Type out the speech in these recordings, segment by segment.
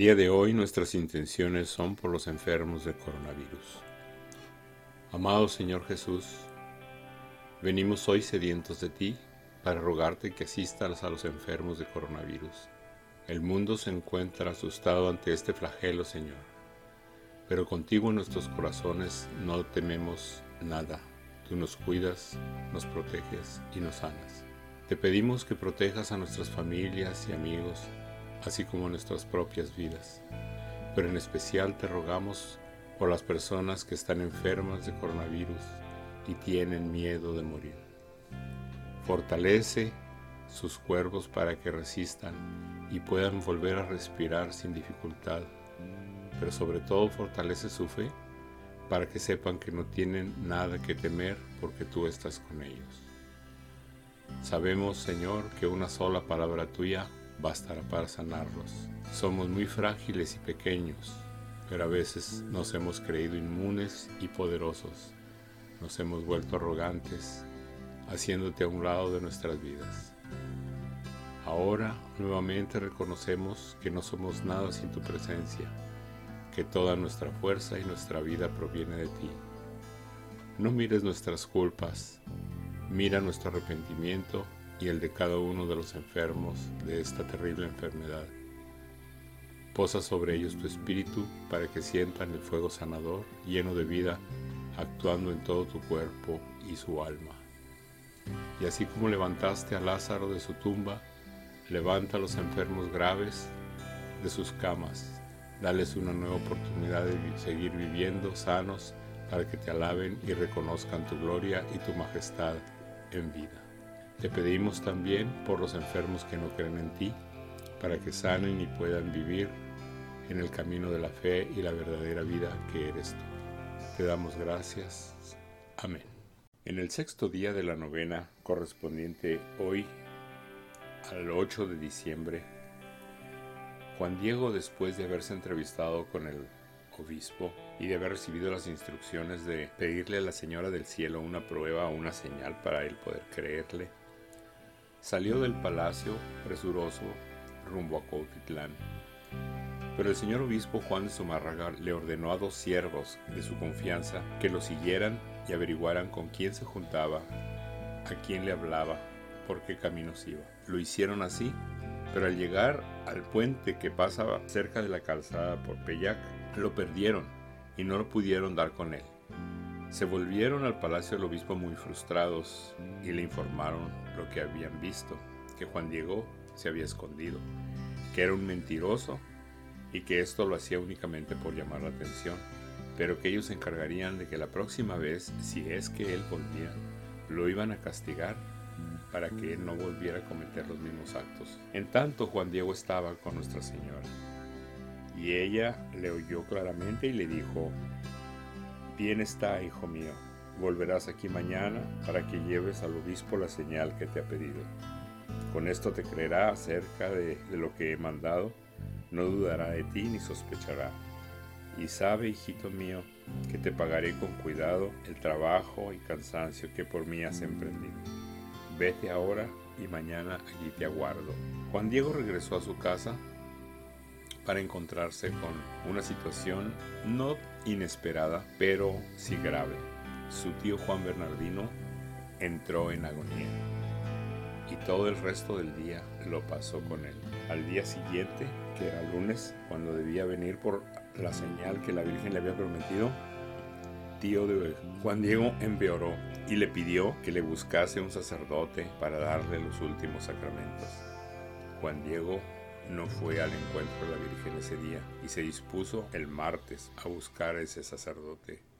Día de hoy nuestras intenciones son por los enfermos de coronavirus. Amado Señor Jesús, venimos hoy sedientos de ti para rogarte que asistas a los enfermos de coronavirus. El mundo se encuentra asustado ante este flagelo, Señor, pero contigo en nuestros corazones no tememos nada. Tú nos cuidas, nos proteges y nos sanas. Te pedimos que protejas a nuestras familias y amigos, así como nuestras propias vidas, pero en especial te rogamos por las personas que están enfermas de coronavirus y tienen miedo de morir. Fortalece sus cuerpos para que resistan y puedan volver a respirar sin dificultad, pero sobre todo fortalece su fe para que sepan que no tienen nada que temer porque tú estás con ellos. Sabemos, Señor, que una sola palabra tuya bastará para sanarlos. Somos muy frágiles y pequeños, pero a veces nos hemos creído inmunes y poderosos. Nos hemos vuelto arrogantes haciéndote a un lado de nuestras vidas. Ahora nuevamente reconocemos que no somos nada sin tu presencia, que toda nuestra fuerza y nuestra vida proviene de ti. No mires nuestras culpas, mira nuestro arrepentimiento y el de cada uno de los enfermos de esta terrible enfermedad. Posa sobre ellos tu espíritu para que sientan el fuego sanador lleno de vida actuando en todo tu cuerpo y su alma. Y así como levantaste a Lázaro de su tumba, levanta a los enfermos graves de sus camas. Dales una nueva oportunidad de seguir viviendo sanos para que te alaben y reconozcan tu gloria y tu majestad en vida. Te pedimos también por los enfermos que no creen en ti, para que sanen y puedan vivir en el camino de la fe y la verdadera vida que eres tú. Te damos gracias. Amén. En el sexto día de la novena, correspondiente hoy al 8 de diciembre, Juan Diego, después de haberse entrevistado con el obispo y de haber recibido las instrucciones de pedirle a la Señora del Cielo una prueba o una señal para él poder creerle, salió del palacio presuroso rumbo a Cuautitlán. Pero el señor obispo Juan de Zumárraga le ordenó a dos siervos de su confianza que lo siguieran y averiguaran con quién se juntaba, a quién le hablaba, por qué caminos iba. Lo hicieron así, pero al llegar al puente que pasaba cerca de la calzada por Peyac, lo perdieron y no lo pudieron dar con él. Se volvieron al palacio del obispo muy frustrados y le informaron lo que habían visto, que Juan Diego se había escondido, que era un mentiroso y que esto lo hacía únicamente por llamar la atención pero que ellos se encargarían de que la próxima vez, si es que él volvía, lo iban a castigar para que él no volviera a cometer los mismos actos. En tanto, Juan Diego estaba con Nuestra Señora, y ella le oyó claramente y le dijo, Bien está, hijo mío, volverás aquí mañana para que lleves al obispo la señal que te ha pedido. Con esto te creerá acerca de, de lo que he mandado, no dudará de ti ni sospechará y sabe, hijito mío, que te pagaré con cuidado el trabajo y cansancio que por mí has emprendido. Vete ahora y mañana allí te aguardo. Juan Diego regresó a su casa para encontrarse con una situación no inesperada, pero sí grave. Su tío Juan Bernardino entró en agonía y todo el resto del día lo pasó con él. Al día siguiente, que era lunes, cuando debía venir por la señal que la Virgen le había prometido, tío de Juan Diego empeoró y le pidió que le buscase un sacerdote para darle los últimos sacramentos. Juan Diego no fue al encuentro de la Virgen ese día y se dispuso el martes a buscar a ese sacerdote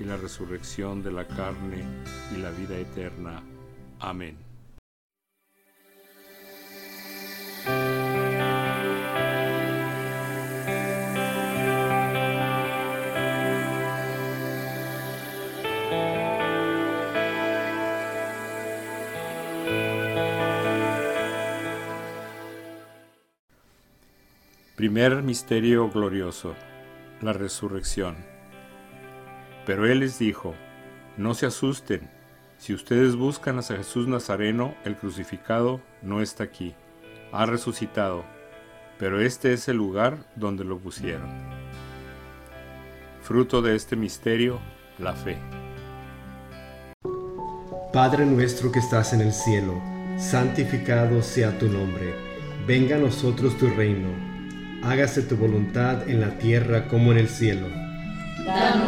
y la resurrección de la carne y la vida eterna. Amén. Primer misterio glorioso, la resurrección. Pero Él les dijo, no se asusten, si ustedes buscan a Jesús Nazareno, el crucificado no está aquí, ha resucitado, pero este es el lugar donde lo pusieron. Fruto de este misterio, la fe. Padre nuestro que estás en el cielo, santificado sea tu nombre, venga a nosotros tu reino hágase tu voluntad en la tierra como en el cielo. Danos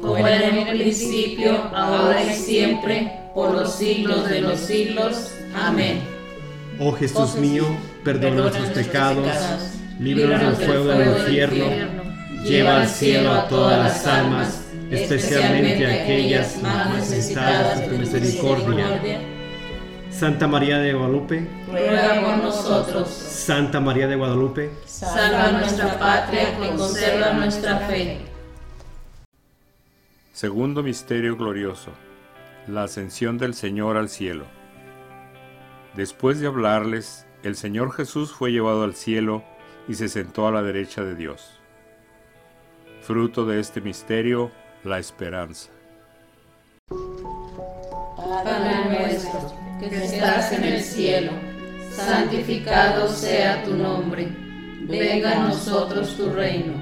Como era en el principio, ahora y siempre, por los siglos de los siglos. Amén. Oh Jesús mío, perdona nuestros pecados, líbranos del fuego del infierno, lleva al cielo a todas las almas, especialmente a aquellas más necesitadas de tu misericordia. Santa María de Guadalupe, ruega por nosotros. Santa María de Guadalupe, salva nuestra patria y conserva nuestra fe. Segundo misterio glorioso, la ascensión del Señor al cielo. Después de hablarles, el Señor Jesús fue llevado al cielo y se sentó a la derecha de Dios. Fruto de este misterio, la esperanza. Padre nuestro, que estás en el cielo, santificado sea tu nombre. Venga a nosotros tu reino.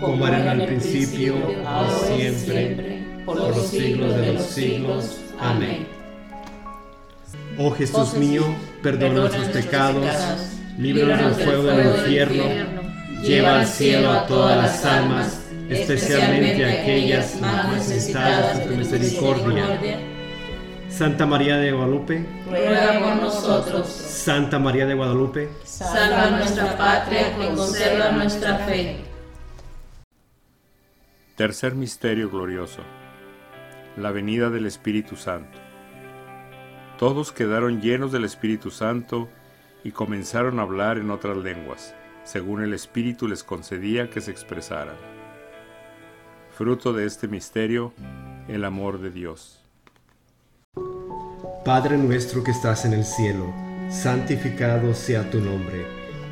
como era en el principio, ahora y siempre, por los siglos de los siglos. Amén. Oh Jesús mío, perdona nuestros pecados, líbranos del fuego del infierno, lleva al cielo a todas las almas, especialmente a aquellas más necesitadas de tu misericordia. Santa María de Guadalupe, ruega por nosotros. Santa María de Guadalupe, Salva nuestra patria, y conserva nuestra fe. Tercer misterio glorioso. La venida del Espíritu Santo. Todos quedaron llenos del Espíritu Santo y comenzaron a hablar en otras lenguas, según el Espíritu les concedía que se expresaran. Fruto de este misterio, el amor de Dios. Padre nuestro que estás en el cielo, santificado sea tu nombre,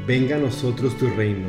venga a nosotros tu reino,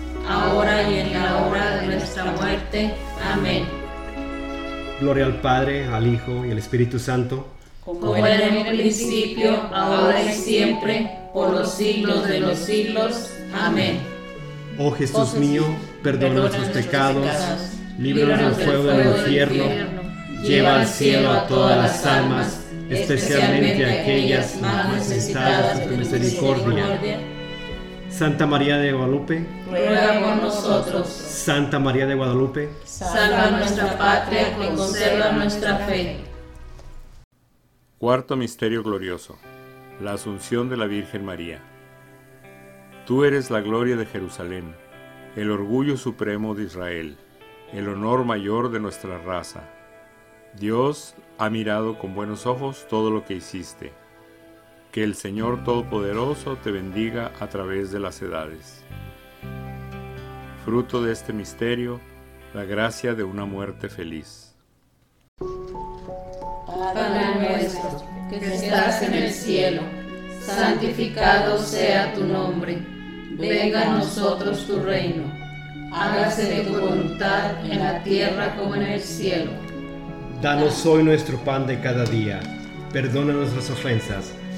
ahora y en la hora de nuestra muerte. Amén. Gloria al Padre, al Hijo y al Espíritu Santo. Como era en el principio, ahora y siempre, por los siglos de los siglos. Amén. Oh Jesús mío, perdona nuestros pecados, líbranos del fuego del infierno, lleva al cielo a todas las almas, especialmente a aquellas más necesitadas de tu misericordia. Santa María de Guadalupe, ruega por nosotros. Santa María de Guadalupe, salva nuestra patria y conserva nuestra fe. Cuarto Misterio Glorioso. La Asunción de la Virgen María. Tú eres la gloria de Jerusalén, el orgullo supremo de Israel, el honor mayor de nuestra raza. Dios ha mirado con buenos ojos todo lo que hiciste que el Señor Todopoderoso te bendiga a través de las edades. Fruto de este misterio, la gracia de una muerte feliz. Padre nuestro, que estás en el cielo, santificado sea tu nombre. Venga a nosotros tu reino. Hágase tu voluntad en la tierra como en el cielo. Danos hoy nuestro pan de cada día. Perdona nuestras ofensas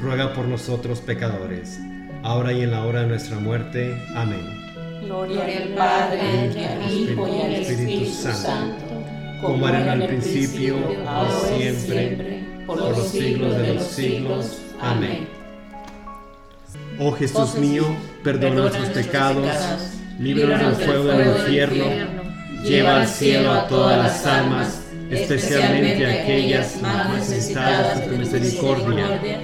ruega por nosotros pecadores, ahora y en la hora de nuestra muerte. Amén. Gloria al Padre, al Hijo y al Espíritu Santo, como era en el principio, ahora y siempre, por los siglos de los siglos. Amén. Oh Jesús mío, perdona nuestros pecados, líbranos del fuego del infierno, lleva al cielo a todas las almas, especialmente a aquellas más necesitadas de tu misericordia.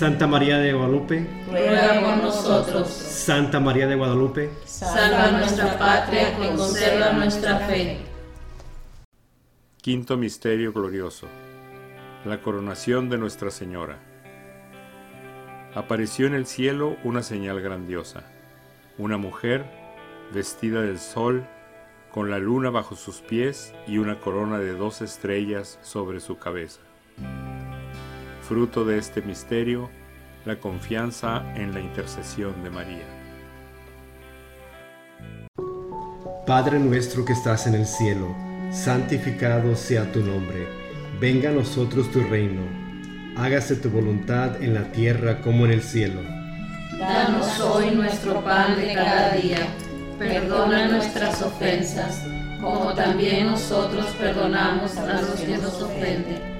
Santa María de Guadalupe, ruega por nosotros. Santa María de Guadalupe, salva nuestra patria, que conserva nuestra fe. Quinto Misterio Glorioso. La coronación de Nuestra Señora. Apareció en el cielo una señal grandiosa, una mujer vestida del sol, con la luna bajo sus pies y una corona de dos estrellas sobre su cabeza. Fruto de este misterio, la confianza en la intercesión de María. Padre nuestro que estás en el cielo, santificado sea tu nombre, venga a nosotros tu reino, hágase tu voluntad en la tierra como en el cielo. Danos hoy nuestro pan de cada día, perdona nuestras ofensas, como también nosotros perdonamos a los que nos ofenden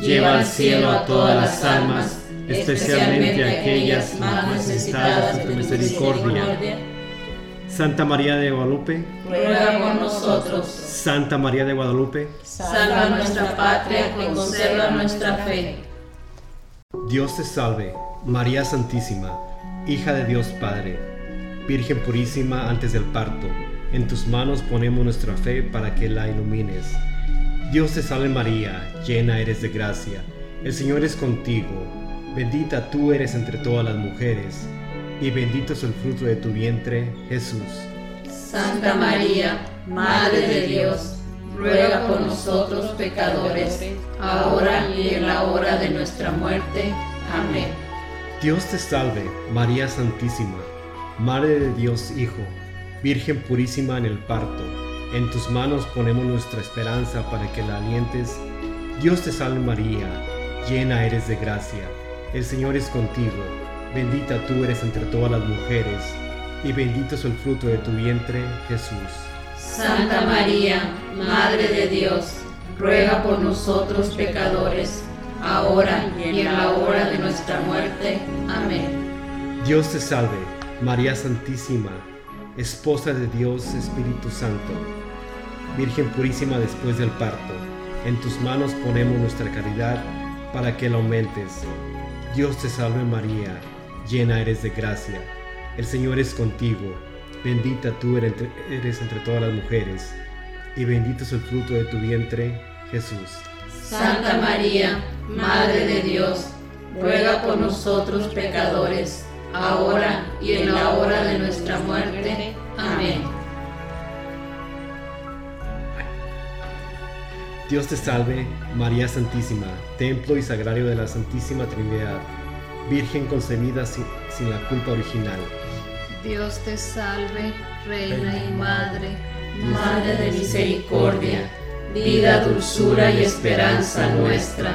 lleva al cielo a todas las almas, especialmente a aquellas más necesitadas de tu misericordia. Santa María de Guadalupe, ruega por nosotros. Santa María de Guadalupe, salva nuestra patria y conserva nuestra fe. Dios te salve, María Santísima, hija de Dios Padre, Virgen purísima antes del parto. En tus manos ponemos nuestra fe para que la ilumines. Dios te salve María, llena eres de gracia. El Señor es contigo. Bendita tú eres entre todas las mujeres y bendito es el fruto de tu vientre, Jesús. Santa María, Madre de Dios, ruega por nosotros pecadores, ahora y en la hora de nuestra muerte. Amén. Dios te salve, María Santísima, Madre de Dios Hijo, Virgen purísima en el parto. En tus manos ponemos nuestra esperanza para que la alientes. Dios te salve María, llena eres de gracia. El Señor es contigo Bendita tú eres entre todas las mujeres, y bendito es el fruto de tu vientre, Jesús. Santa María, Madre de Dios, ruega por nosotros pecadores, ahora y en la hora de nuestra muerte. Amén. Dios te salve, María Santísima, Esposa de Dios Espíritu Santo, Virgen purísima después del parto, en tus manos ponemos nuestra caridad para que la aumentes. Dios te salve María, llena eres de gracia, el Señor es contigo, bendita tú eres entre, todas las mujeres, y bendito es el fruto de tu vientre, Jesús. Santa María, Madre de Dios, ruega por nosotros pecadores, ahora y en la hora de nuestra muerte. Amén. Dios te salve, María Santísima, templo y sagrario de la Santísima Trinidad Virgen concebida sin, la culpa original. Dios te salve, Reina y Madre, Madre de misericordia, vida, dulzura y esperanza nuestra.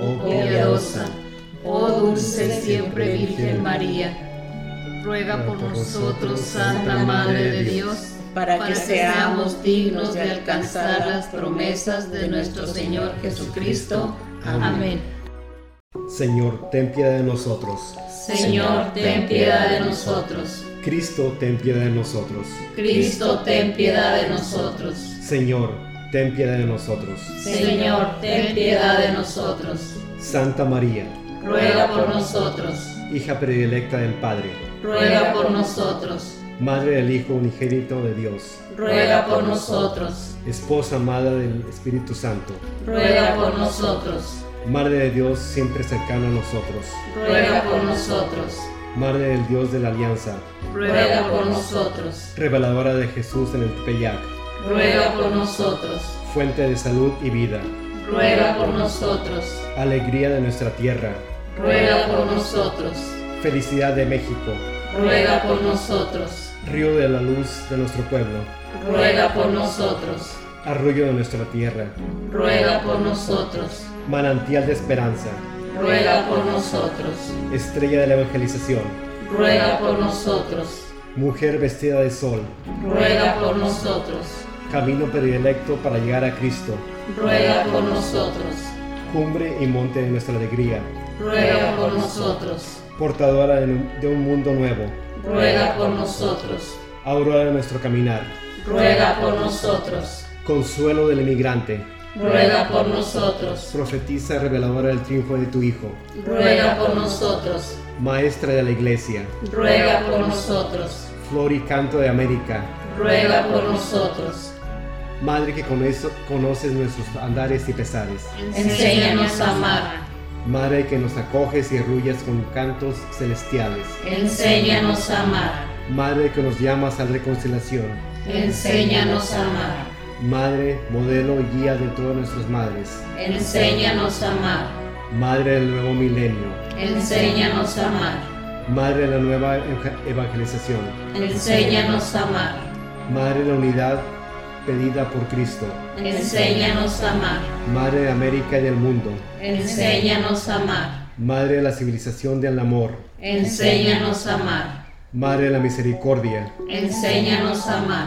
oh piadosa, oh dulce siempre Virgen María. Ruega por nosotros, Santa Madre de Dios, para que seamos dignos de alcanzar las promesas de nuestro Señor Jesucristo. Amén. Señor, ten piedad de nosotros. Señor, ten piedad de nosotros. Cristo, ten piedad de nosotros. Cristo, ten piedad de nosotros. Señor, ten piedad de nosotros. Señor, ten piedad de nosotros. Santa María, ruega por nosotros. Hija predilecta del Padre, ruega por nosotros. Madre del Hijo unigénito de Dios, ruega por nosotros. Esposa amada del Espíritu Santo, ruega por nosotros Madre de Dios siempre cercano a nosotros. Ruega por nosotros. Madre del Dios de la Alianza. Ruega por nosotros. Reveladora de Jesús en el Tepeyac. Ruega por nosotros. Fuente de salud y vida. Ruega por nosotros. Alegría de nuestra tierra. Ruega por nosotros. Felicidad de México. Ruega por nosotros. Río de la luz de nuestro pueblo. Ruega por nosotros. Arroyo de nuestra tierra. Ruega por nosotros manantial de esperanza. Ruega por nosotros. Estrella de la evangelización. Ruega por nosotros. Mujer vestida de sol. Ruega por nosotros. Camino predilecto para llegar a Cristo. Ruega por nosotros. Cumbre y monte de nuestra alegría. Ruega por nosotros. Portadora de un mundo nuevo. Ruega por nosotros. Aurora de nuestro caminar. ruega por nosotros. Consuelo del emigrante, ruega por nosotros. profetiza reveladora del triunfo de tu Hijo, Ruega por nosotros. maestra de la Iglesia, Ruega por nosotros. flor y canto de América, Ruega por nosotros. Madre que conoce- conoces nuestros andares y pesares, Enséñanos a amar. Madre que nos acoges y arrullas con cantos celestiales, Enséñanos a amar. Madre que nos llamas a la reconciliación, Enséñanos a amar. Madre, modelo y guía de todas nuestras madres, Enséñanos a amar. Madre del nuevo milenio, Enséñanos a amar. Madre de la nueva eva- evangelización, Enséñanos a amar. Madre de la unidad pedida por Cristo, Enséñanos a amar. Madre de América y del mundo, Enséñanos a amar. Madre de la civilización del amor, Enséñanos a amar. Madre de la misericordia, Enséñanos a amar.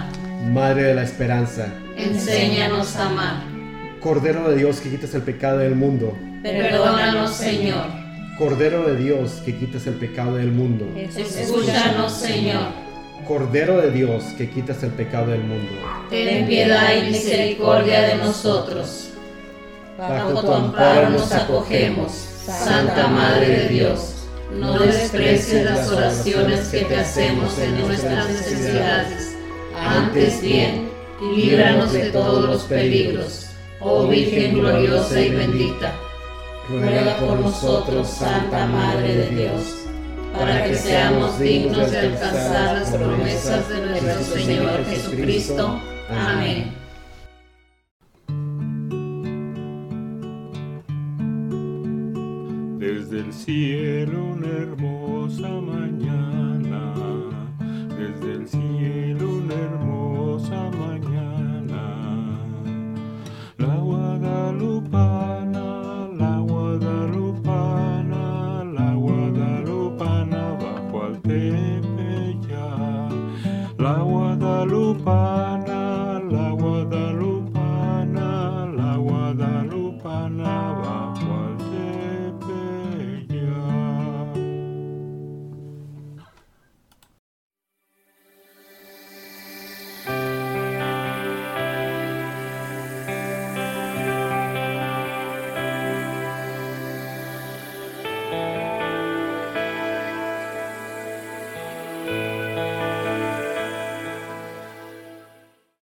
Madre de la esperanza, Enséñanos a amar. Cordero de Dios que quitas el pecado del mundo, Perdónanos, Señor. Cordero de Dios que quitas el pecado del mundo, Escúchanos, Señor. Cordero de Dios que quitas el pecado del mundo. Ten piedad y misericordia de nosotros. Bajo tu amparo nos acogemos, Santa Madre de Dios. No desprecies las oraciones que te hacemos en nuestras necesidades. Antes bien, líbranos de todos los peligros. Oh Virgen gloriosa y bendita, ruega por nosotros, Santa Madre de Dios, para que seamos dignos de alcanzar las promesas de nuestro Señor Jesucristo. Amén. Desde el cielo una hermosa mañana, desde el cielo una hermosa mañana, la Guadalupe goodbye.